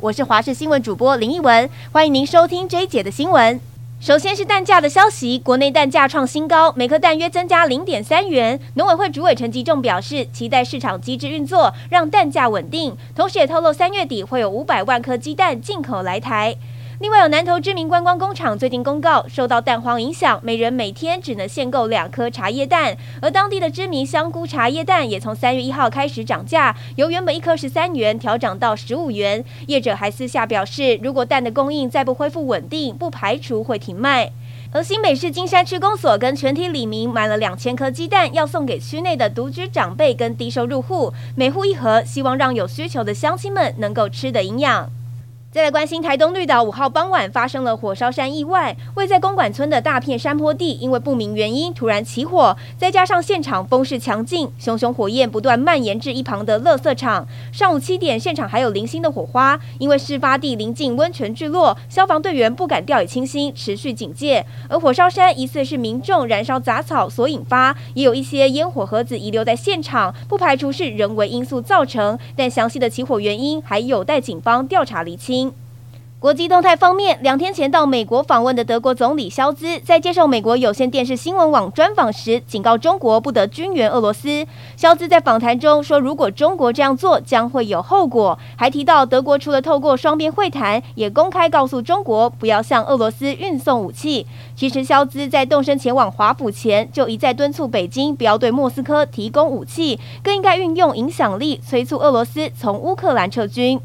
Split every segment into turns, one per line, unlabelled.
我是华视新闻主播林奕文，欢迎您收听 J 姐的新闻。首先是蛋价的消息，国内蛋价创新高，每颗蛋约增加零点三元。农委会主委陈吉仲表示，期待市场机制运作，让蛋价稳定，同时也透露三月底会有五百万颗鸡蛋进口来台。另外，有南投知名观光工厂最近公告，受到蛋荒影响，每人每天只能限购两颗茶叶蛋。而当地的知名香菇茶叶蛋也从三月一号开始涨价，由原本一颗十三元调涨到十五元。业者还私下表示，如果蛋的供应再不恢复稳定，不排除会停卖。而新北市金山区公所跟全体里民买了两千颗鸡蛋，要送给区内的独居长辈跟低收入户，每户一盒，希望让有需求的乡亲们能够吃得营养。再来关心台东绿岛五号傍晚发生了火烧山意外，位在公馆村的大片山坡地因为不明原因突然起火，再加上现场风势强劲，熊熊火焰不断蔓延至一旁的垃圾场。上午七点，现场还有零星的火花，因为事发地临近温泉聚落，消防队员不敢掉以轻心，持续警戒。而火烧山疑似是民众燃烧杂草所引发，也有一些烟火盒子遗留在现场，不排除是人为因素造成，但详细的起火原因还有待警方调查厘清。国际动态方面，两天前到美国访问的德国总理肖兹，在接受美国有线电视新闻网专访时，警告中国不得军援俄罗斯。肖兹在访谈中说，如果中国这样做，将会有后果，还提到德国除了透过双边会谈，也公开告诉中国不要向俄罗斯运送武器。其实，肖兹在动身前往华府前，就一再敦促北京不要对莫斯科提供武器，更应该运用影响力催促俄罗斯从乌克兰撤军。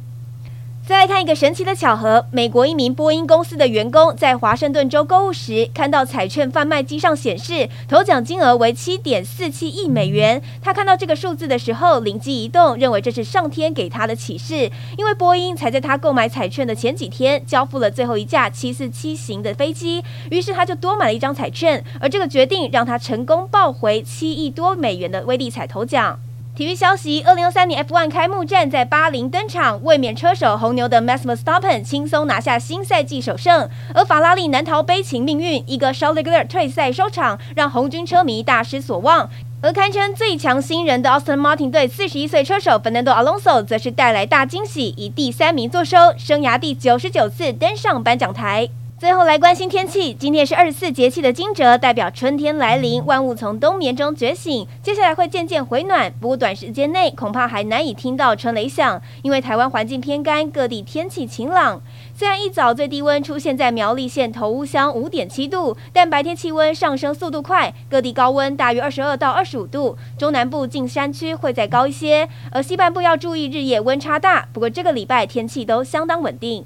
再来看一个神奇的巧合，美国一名波音公司的员工在华盛顿州购物时，看到彩券贩卖机上显示头奖金额为七点四七亿美元。他看到这个数字的时候，灵机一动，认为这是上天给他的启示，因为波音才在他购买彩券的前几天交付了最后一架七四七型的飞机，于是他就多买了一张彩券，而这个决定让他成功抱回七亿多美元的威力彩头奖。体育消息：二零二三年 F1 开幕战在巴林登场，卫冕车手红牛的 Max Verstappen 轻松拿下新赛季首胜，而法拉利难逃悲情命运，一个 s h a r l e g l e r 退赛收场，让红军车迷大失所望。而堪称最强新人的 Austin Martin 队四十一岁车手 Fernando Alonso 则是带来大惊喜，以第三名作收，生涯第九十九次登上颁奖台。最后来关心天气，今天是二十四节气的惊蛰，代表春天来临，万物从冬眠中觉醒，接下来会渐渐回暖。不过短时间内恐怕还难以听到春雷响，因为台湾环境偏干，各地天气晴朗。虽然一早最低温出现在苗栗县头屋乡五点七度，但白天气温上升速度快，各地高温大约二十二到二十五度。中南部近山区会再高一些，而西半部要注意日夜温差大。不过这个礼拜天气都相当稳定。